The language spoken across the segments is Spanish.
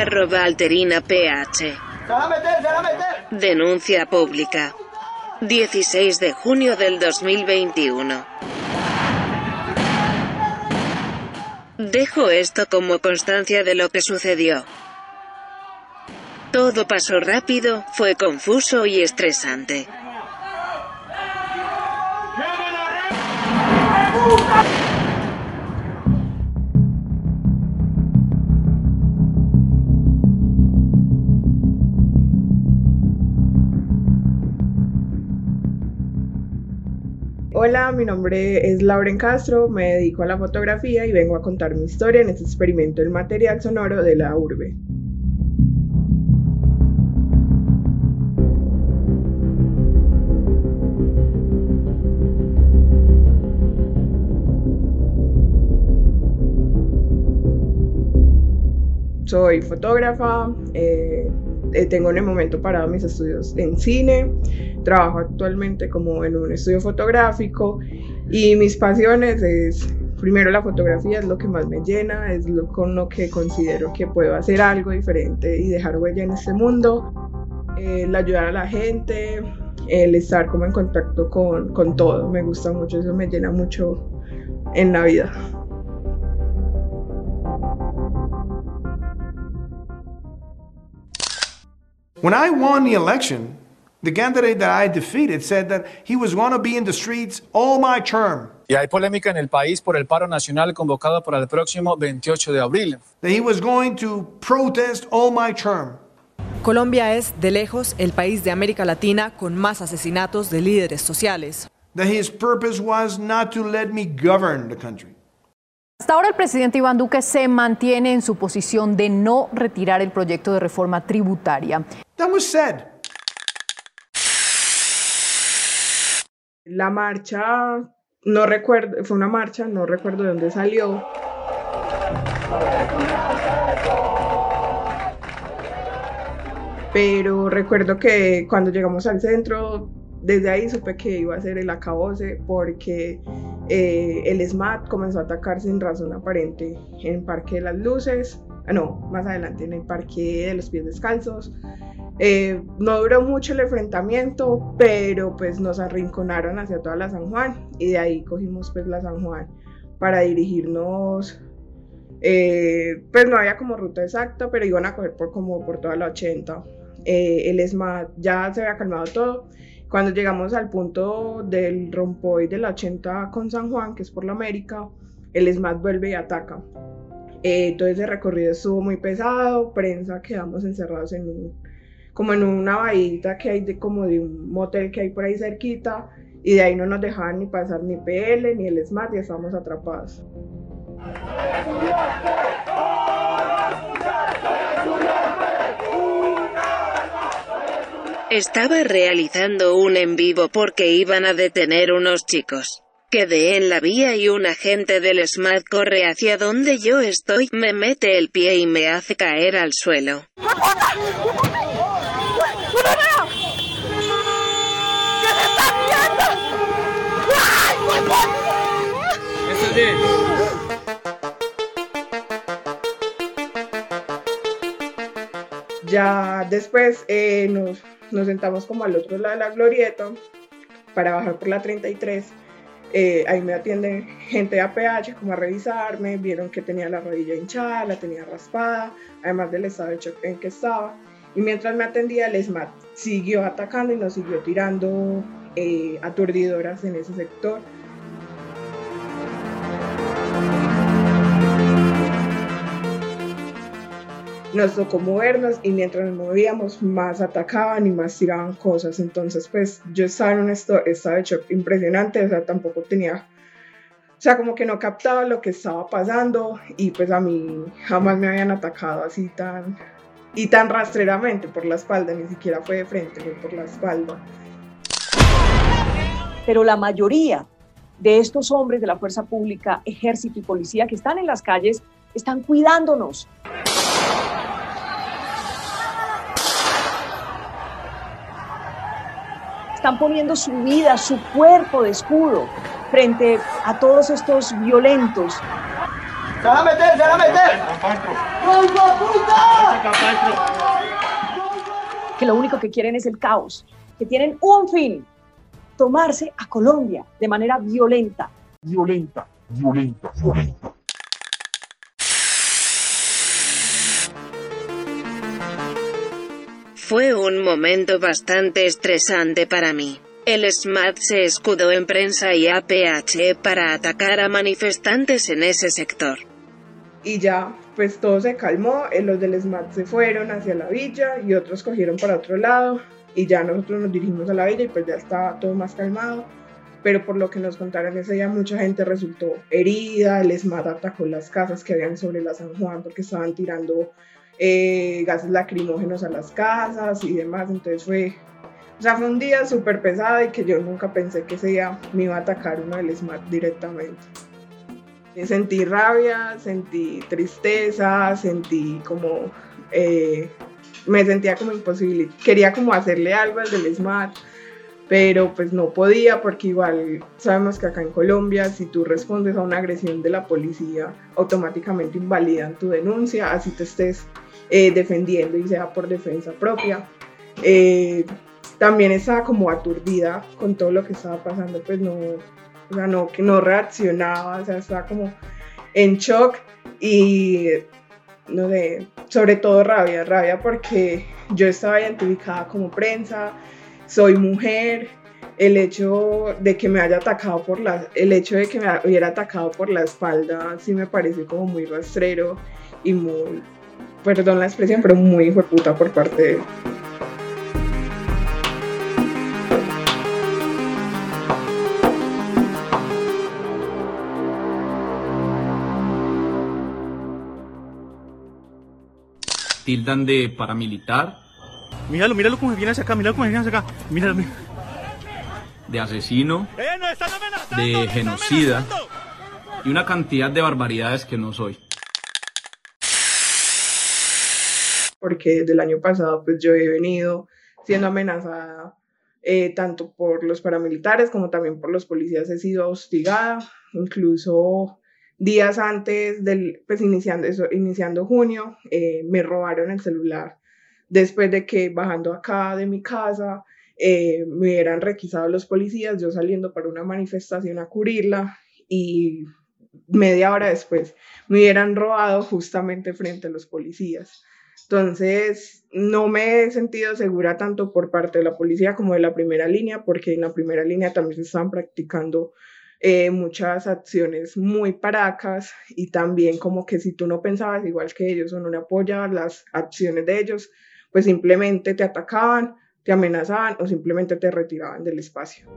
Arroba Alterina PH. Denuncia pública. 16 de junio del 2021. Dejo esto como constancia de lo que sucedió. Todo pasó rápido, fue confuso y estresante. Hola, mi nombre es Lauren Castro, me dedico a la fotografía y vengo a contar mi historia en este experimento del material sonoro de la urbe. Soy fotógrafa, eh, eh, tengo en el momento parado mis estudios en cine, trabajo actualmente como en un estudio fotográfico y mis pasiones es, primero la fotografía es lo que más me llena, es lo con lo que considero que puedo hacer algo diferente y dejar huella en este mundo, el ayudar a la gente, el estar como en contacto con, con todo, me gusta mucho, eso me llena mucho en la vida. When I won the election, the candidate that I defeated said that he was going to be in the streets all my term. Y hay polémica en el país por el paro nacional convocado para el próximo 28 de abril. That he was going to protest all my term. Colombia es, de lejos, el país de América Latina con más asesinatos de líderes sociales. That his purpose was not to let me govern the country. Hasta ahora el presidente Iván Duque se mantiene en su posición de no retirar el proyecto de reforma tributaria. That was said. La marcha, no recuerdo, fue una marcha, no recuerdo de dónde salió. Pero recuerdo que cuando llegamos al centro, desde ahí supe que iba a ser el acabose porque eh, el SMAT comenzó a atacar sin razón aparente en Parque de las Luces, no, más adelante en el Parque de los Pies Descalzos. Eh, no duró mucho el enfrentamiento, pero pues nos arrinconaron hacia toda la San Juan y de ahí cogimos pues la San Juan para dirigirnos. Eh, pues no había como ruta exacta, pero iban a coger por como por toda la 80. el SMAT ya se había calmado todo cuando llegamos al punto del rompoy de la 80 con San Juan, que es por la América, el SMAT vuelve y ataca. Eh, todo ese recorrido estuvo muy pesado, prensa, quedamos encerrados en un, como en una bahita que hay de como de un motel que hay por ahí cerquita y de ahí no nos dejaban ni pasar ni PL ni el SMAT y estábamos atrapados. Estaba realizando un en vivo porque iban a detener unos chicos. Quedé en la vía y un agente del SMAT corre hacia donde yo estoy, me mete el pie y me hace caer al suelo. Ya después eh, nos nos sentamos como al otro lado de la glorieta para bajar por la 33. Eh, ahí me atienden gente de APH como a revisarme, vieron que tenía la rodilla hinchada, la tenía raspada, además del estado de shock en que estaba. Y mientras me atendía, el SMAT siguió atacando y nos siguió tirando eh, aturdidoras en ese sector. Nos tocó movernos y mientras nos movíamos más atacaban y más tiraban cosas. Entonces pues yo estaba en un estado, de shock impresionante, o sea, tampoco tenía, o sea, como que no captaba lo que estaba pasando y pues a mí jamás me habían atacado así tan y tan rastreramente por la espalda, ni siquiera fue de frente, fue por la espalda. Pero la mayoría de estos hombres de la fuerza pública, ejército y policía que están en las calles están cuidándonos. Están poniendo su vida, su cuerpo de escudo frente a todos estos violentos. ¡Se van a meter, se van a meter! que lo único que quieren es el caos, que tienen un fin, tomarse a Colombia de manera violenta. Violenta, violenta, violenta. Fue un momento bastante estresante para mí. El SMAT se escudó en prensa y APH para atacar a manifestantes en ese sector. Y ya, pues todo se calmó, eh, los del SMAT se fueron hacia la villa y otros cogieron para otro lado y ya nosotros nos dirigimos a la villa y pues ya estaba todo más calmado. Pero por lo que nos contaron ese día, mucha gente resultó herida, el SMAT atacó las casas que habían sobre la San Juan porque estaban tirando eh, gases lacrimógenos a las casas y demás. Entonces fue, o sea, fue un día súper pesado y que yo nunca pensé que ese día me iba a atacar uno del SMAT directamente. Sentí rabia, sentí tristeza, sentí como, eh, me sentía como imposible. Quería como hacerle algo al del SMAT, pero pues no podía porque igual sabemos que acá en Colombia si tú respondes a una agresión de la policía automáticamente invalidan tu denuncia, así te estés eh, defendiendo y sea por defensa propia. Eh, también estaba como aturdida con todo lo que estaba pasando, pues no, o sea, no, que no reaccionaba, o sea, estaba como en shock y no sé, sobre todo rabia, rabia porque yo estaba identificada como prensa, soy mujer, el hecho de que me haya atacado por la, el hecho de que me hubiera atacado por la espalda sí me pareció como muy rastrero y muy perdón la expresión, pero muy hijo de puta por parte de él. Tildan de paramilitar. Míralo, míralo cómo viene hacia acá, míralo cómo viene hacia acá. Míralo, míralo. De asesino. ¡Eh, amenazando! De genocida. Y una cantidad de barbaridades que no soy. Porque desde el año pasado pues yo he venido siendo amenazada eh, tanto por los paramilitares como también por los policías, he sido hostigada, incluso días antes del, pues iniciando, eso, iniciando junio, eh, me robaron el celular después de que bajando acá de mi casa eh, me hubieran requisado los policías, yo saliendo para una manifestación a cubrirla y media hora después me hubieran robado justamente frente a los policías. Entonces, no me he sentido segura tanto por parte de la policía como de la primera línea, porque en la primera línea también se están practicando eh, muchas acciones muy paracas y también como que si tú no pensabas igual que ellos o no le apoyabas las acciones de ellos, pues simplemente te atacaban, te amenazaban o simplemente te retiraban del espacio.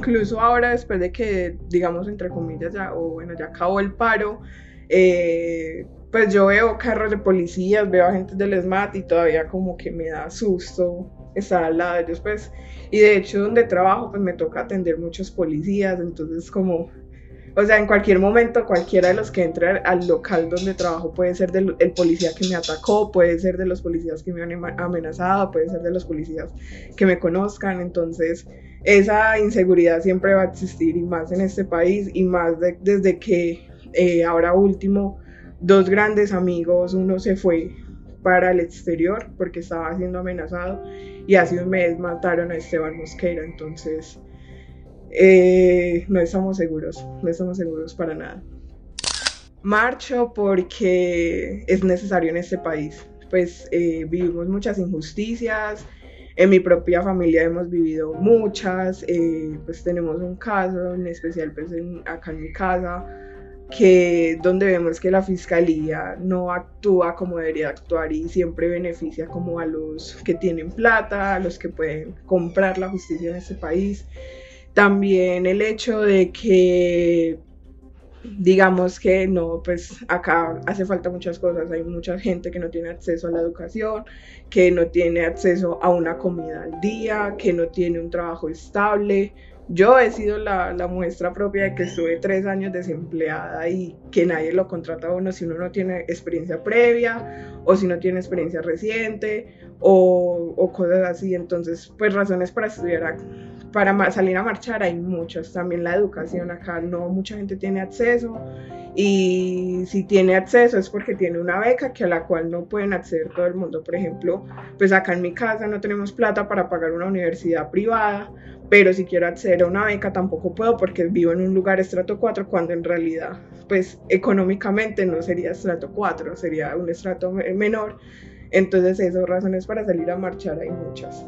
Incluso ahora después de que, digamos, entre comillas, ya, o bueno, ya acabó el paro, eh, pues yo veo carros de policías, veo agentes del SMAT y todavía como que me da susto estar al lado de ellos, pues, y de hecho donde trabajo, pues me toca atender muchos policías, entonces como o sea, en cualquier momento, cualquiera de los que entre al local donde trabajo puede ser del el policía que me atacó, puede ser de los policías que me han amenazado, puede ser de los policías que me conozcan. Entonces, esa inseguridad siempre va a existir y más en este país y más desde que eh, ahora último, dos grandes amigos, uno se fue para el exterior porque estaba siendo amenazado y hace un mes mataron a Esteban Mosquera. Entonces, eh, no estamos seguros, no estamos seguros para nada. Marcho porque es necesario en este país, pues eh, vivimos muchas injusticias, en mi propia familia hemos vivido muchas, eh, pues tenemos un caso en especial pues acá en mi casa, que donde vemos que la fiscalía no actúa como debería actuar y siempre beneficia como a los que tienen plata, a los que pueden comprar la justicia en este país. También el hecho de que digamos que no, pues acá hace falta muchas cosas, hay mucha gente que no tiene acceso a la educación, que no tiene acceso a una comida al día, que no tiene un trabajo estable, Yo he sido la, muestra propia de que estuve tres años desempleada y que nadie lo contrata a uno si uno no tiene experiencia previa o si no tiene experiencia reciente o, o cosas así. Entonces, pues razones para para salir a marchar hay muchas. También la educación acá no mucha gente tiene acceso y si tiene acceso es porque tiene una beca que a la cual no pueden acceder todo el mundo. Por ejemplo, pues acá en mi casa no tenemos plata para pagar una universidad privada pero si quiero acceder a una beca tampoco puedo porque vivo en un lugar estrato 4 cuando en realidad pues económicamente no sería estrato 4, sería un estrato menor. Entonces esas razones para salir a marchar hay muchas.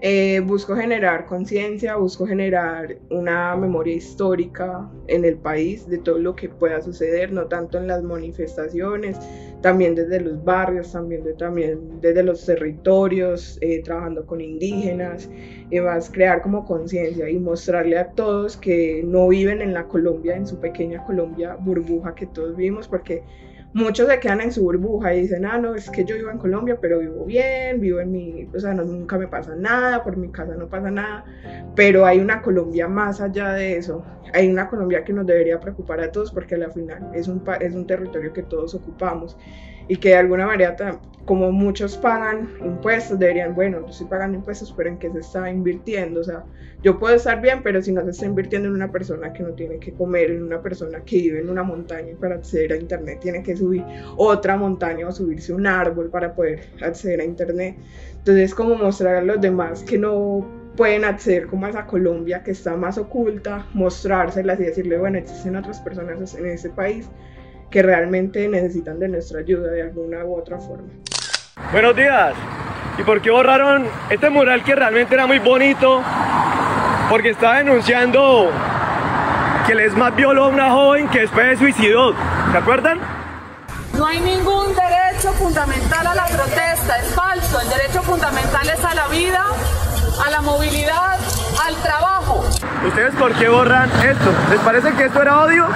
Eh, busco generar conciencia, busco generar una memoria histórica en el país de todo lo que pueda suceder, no tanto en las manifestaciones, también desde los barrios, también, de, también desde los territorios, eh, trabajando con indígenas, y más crear como conciencia y mostrarle a todos que no viven en la Colombia, en su pequeña Colombia burbuja que todos vivimos, porque muchos se quedan en su burbuja y dicen, ah, no, es que yo vivo en Colombia, pero vivo bien, vivo en mi, o sea, no, nunca me pasa nada, por mi casa no pasa nada, pero hay una Colombia más allá de eso, hay una Colombia que nos debería preocupar a todos porque al final es un, es un territorio que todos ocupamos y que de alguna manera, como muchos pagan impuestos, deberían, bueno, yo estoy pagando impuestos, pero ¿en qué se está invirtiendo? O sea, yo puedo estar bien, pero si no se está invirtiendo en una persona que no tiene que comer, en una persona que vive en una montaña para acceder a Internet tiene que subir otra montaña o subirse un árbol para poder acceder a Internet. Entonces, como mostrar a los demás que no pueden acceder como a esa Colombia que está más oculta, mostrárselas y decirle, bueno, existen otras personas en ese país que realmente necesitan de nuestra ayuda de alguna u otra forma. Buenos días. ¿Y por qué borraron este mural que realmente era muy bonito? Porque estaba denunciando que el ESMAD violó a una joven que después se suicidó. ¿Se acuerdan? No hay ningún derecho fundamental a la protesta, es falso. El derecho fundamental es a la vida, a la movilidad, al trabajo. ¿Ustedes por qué borran esto? ¿Les parece que esto era odio?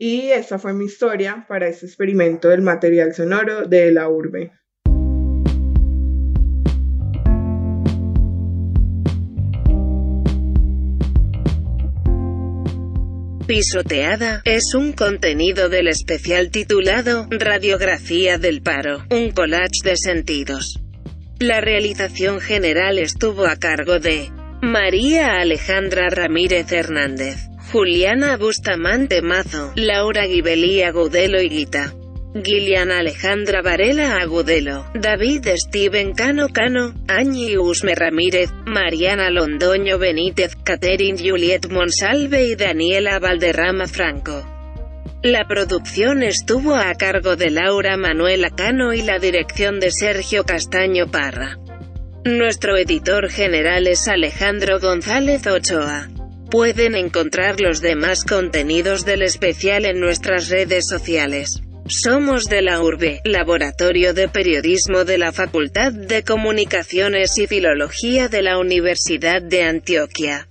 Y esta fue mi historia para este experimento del material sonoro de la urbe. Pisoteada es un contenido del especial titulado Radiografía del Paro, un collage de sentidos. La realización general estuvo a cargo de María Alejandra Ramírez Hernández. Juliana Bustamante Mazo, Laura Gibelí Agudelo y Guita. Gillian Alejandra Varela Agudelo, David Steven Cano Cano, Añi Usme Ramírez, Mariana Londoño Benítez, Catherine Juliet Monsalve y Daniela Valderrama Franco. La producción estuvo a cargo de Laura Manuela Cano y la dirección de Sergio Castaño Parra. Nuestro editor general es Alejandro González Ochoa. Pueden encontrar los demás contenidos del especial en nuestras redes sociales. Somos de la URBE, Laboratorio de Periodismo de la Facultad de Comunicaciones y Filología de la Universidad de Antioquia.